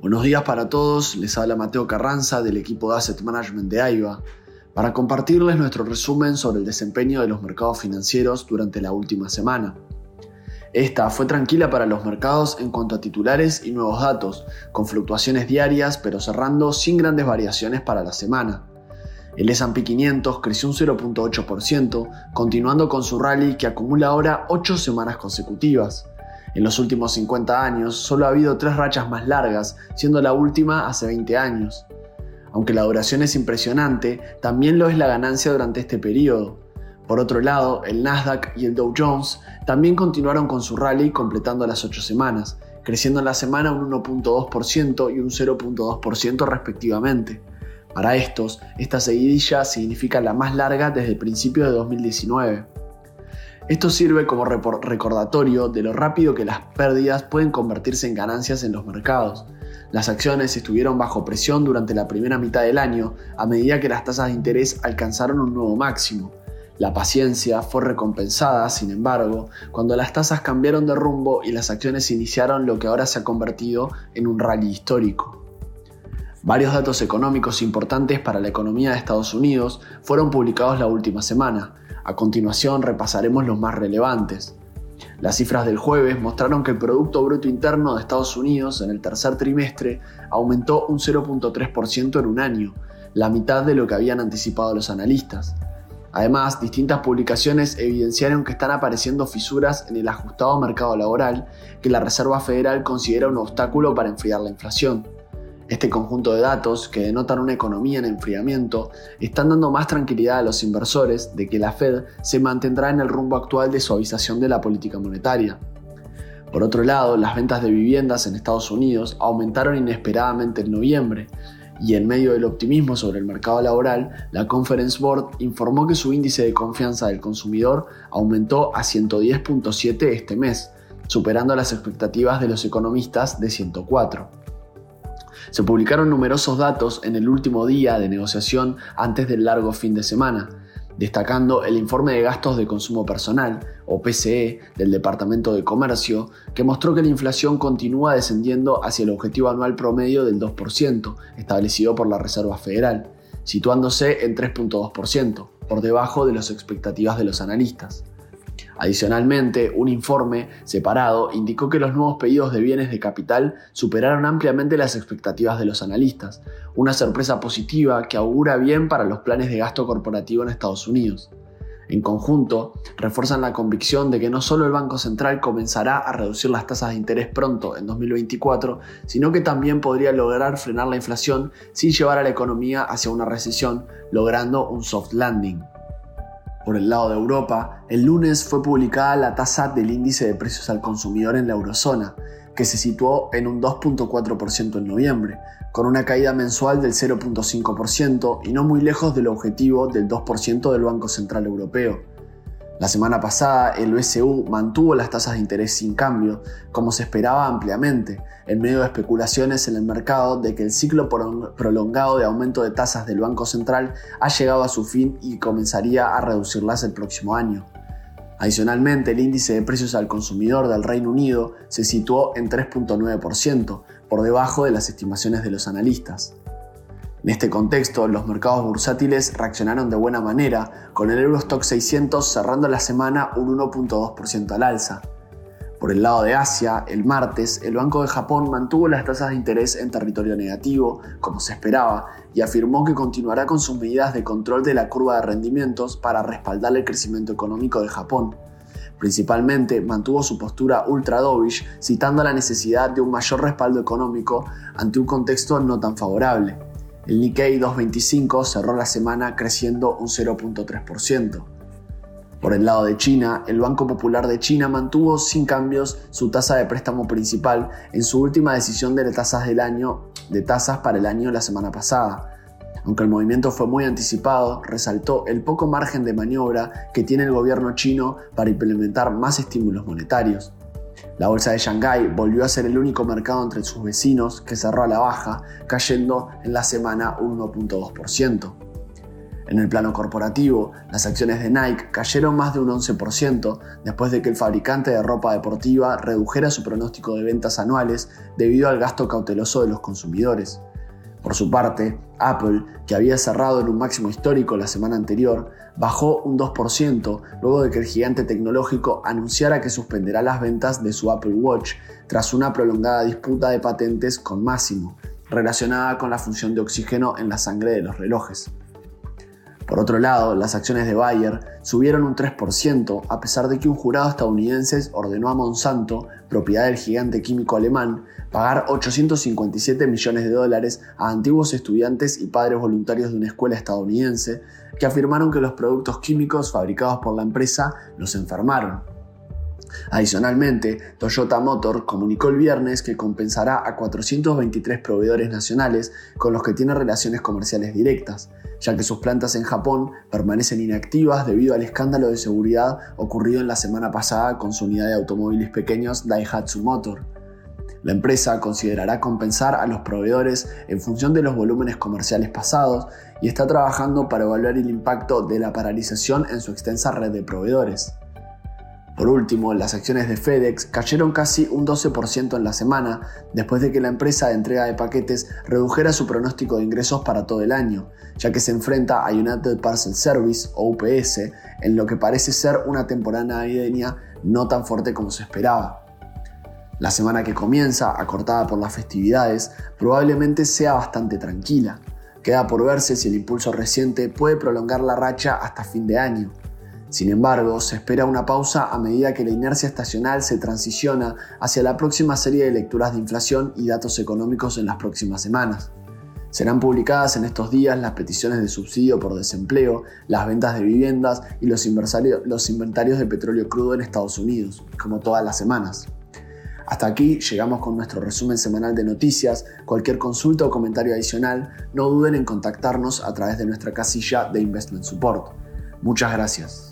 Buenos días para todos, les habla Mateo Carranza del equipo de Asset Management de AIBA para compartirles nuestro resumen sobre el desempeño de los mercados financieros durante la última semana. Esta fue tranquila para los mercados en cuanto a titulares y nuevos datos, con fluctuaciones diarias pero cerrando sin grandes variaciones para la semana. El S&P 500 creció un 0.8%, continuando con su rally que acumula ahora 8 semanas consecutivas. En los últimos 50 años solo ha habido tres rachas más largas, siendo la última hace 20 años. Aunque la duración es impresionante, también lo es la ganancia durante este periodo. Por otro lado, el Nasdaq y el Dow Jones también continuaron con su rally completando las 8 semanas, creciendo en la semana un 1.2% y un 0.2% respectivamente. Para estos, esta seguidilla significa la más larga desde el principio de 2019. Esto sirve como recordatorio de lo rápido que las pérdidas pueden convertirse en ganancias en los mercados. Las acciones estuvieron bajo presión durante la primera mitad del año a medida que las tasas de interés alcanzaron un nuevo máximo. La paciencia fue recompensada, sin embargo, cuando las tasas cambiaron de rumbo y las acciones iniciaron lo que ahora se ha convertido en un rally histórico. Varios datos económicos importantes para la economía de Estados Unidos fueron publicados la última semana, a continuación repasaremos los más relevantes. Las cifras del jueves mostraron que el Producto Bruto Interno de Estados Unidos en el tercer trimestre aumentó un 0.3% en un año, la mitad de lo que habían anticipado los analistas. Además, distintas publicaciones evidenciaron que están apareciendo fisuras en el ajustado mercado laboral que la Reserva Federal considera un obstáculo para enfriar la inflación. Este conjunto de datos, que denotan una economía en enfriamiento, están dando más tranquilidad a los inversores de que la Fed se mantendrá en el rumbo actual de suavización de la política monetaria. Por otro lado, las ventas de viviendas en Estados Unidos aumentaron inesperadamente en noviembre, y en medio del optimismo sobre el mercado laboral, la Conference Board informó que su índice de confianza del consumidor aumentó a 110.7 este mes, superando las expectativas de los economistas de 104. Se publicaron numerosos datos en el último día de negociación antes del largo fin de semana, destacando el informe de gastos de consumo personal, o PCE, del Departamento de Comercio, que mostró que la inflación continúa descendiendo hacia el objetivo anual promedio del 2%, establecido por la Reserva Federal, situándose en 3.2%, por debajo de las expectativas de los analistas. Adicionalmente, un informe separado indicó que los nuevos pedidos de bienes de capital superaron ampliamente las expectativas de los analistas, una sorpresa positiva que augura bien para los planes de gasto corporativo en Estados Unidos. En conjunto, refuerzan la convicción de que no solo el Banco Central comenzará a reducir las tasas de interés pronto en 2024, sino que también podría lograr frenar la inflación sin llevar a la economía hacia una recesión, logrando un soft landing. Por el lado de Europa, el lunes fue publicada la tasa del índice de precios al consumidor en la eurozona, que se situó en un 2.4% en noviembre, con una caída mensual del 0.5% y no muy lejos del objetivo del 2% del Banco Central Europeo. La semana pasada, el BCU mantuvo las tasas de interés sin cambio, como se esperaba ampliamente, en medio de especulaciones en el mercado de que el ciclo prolongado de aumento de tasas del Banco Central ha llegado a su fin y comenzaría a reducirlas el próximo año. Adicionalmente, el índice de precios al consumidor del Reino Unido se situó en 3.9%, por debajo de las estimaciones de los analistas. En este contexto, los mercados bursátiles reaccionaron de buena manera, con el Eurostock 600 cerrando la semana un 1.2% al alza. Por el lado de Asia, el martes, el Banco de Japón mantuvo las tasas de interés en territorio negativo, como se esperaba, y afirmó que continuará con sus medidas de control de la curva de rendimientos para respaldar el crecimiento económico de Japón. Principalmente mantuvo su postura ultra dovish, citando la necesidad de un mayor respaldo económico ante un contexto no tan favorable. El Nikkei 225 cerró la semana creciendo un 0.3%. Por el lado de China, el Banco Popular de China mantuvo sin cambios su tasa de préstamo principal en su última decisión de tasas del año de tasas para el año la semana pasada. Aunque el movimiento fue muy anticipado, resaltó el poco margen de maniobra que tiene el gobierno chino para implementar más estímulos monetarios. La bolsa de Shanghái volvió a ser el único mercado entre sus vecinos que cerró a la baja, cayendo en la semana un 1.2%. En el plano corporativo, las acciones de Nike cayeron más de un 11% después de que el fabricante de ropa deportiva redujera su pronóstico de ventas anuales debido al gasto cauteloso de los consumidores. Por su parte, Apple, que había cerrado en un máximo histórico la semana anterior, bajó un 2% luego de que el gigante tecnológico anunciara que suspenderá las ventas de su Apple Watch tras una prolongada disputa de patentes con Máximo, relacionada con la función de oxígeno en la sangre de los relojes. Por otro lado, las acciones de Bayer subieron un 3% a pesar de que un jurado estadounidense ordenó a Monsanto, propiedad del gigante químico alemán, pagar 857 millones de dólares a antiguos estudiantes y padres voluntarios de una escuela estadounidense que afirmaron que los productos químicos fabricados por la empresa los enfermaron. Adicionalmente, Toyota Motor comunicó el viernes que compensará a 423 proveedores nacionales con los que tiene relaciones comerciales directas, ya que sus plantas en Japón permanecen inactivas debido al escándalo de seguridad ocurrido en la semana pasada con su unidad de automóviles pequeños Daihatsu Motor. La empresa considerará compensar a los proveedores en función de los volúmenes comerciales pasados y está trabajando para evaluar el impacto de la paralización en su extensa red de proveedores. Por último, las acciones de FedEx cayeron casi un 12% en la semana después de que la empresa de entrega de paquetes redujera su pronóstico de ingresos para todo el año, ya que se enfrenta a United Parcel Service o UPS en lo que parece ser una temporada navideña no tan fuerte como se esperaba. La semana que comienza, acortada por las festividades, probablemente sea bastante tranquila. Queda por verse si el impulso reciente puede prolongar la racha hasta fin de año. Sin embargo, se espera una pausa a medida que la inercia estacional se transiciona hacia la próxima serie de lecturas de inflación y datos económicos en las próximas semanas. Serán publicadas en estos días las peticiones de subsidio por desempleo, las ventas de viviendas y los, inventarios de petróleo crudo en Estados Unidos, como todas las semanas. Hasta aquí llegamos con nuestro resumen semanal de noticias. Cualquier consulta o comentario adicional, no duden en contactarnos a través de nuestra casilla de Investment Support. Muchas gracias.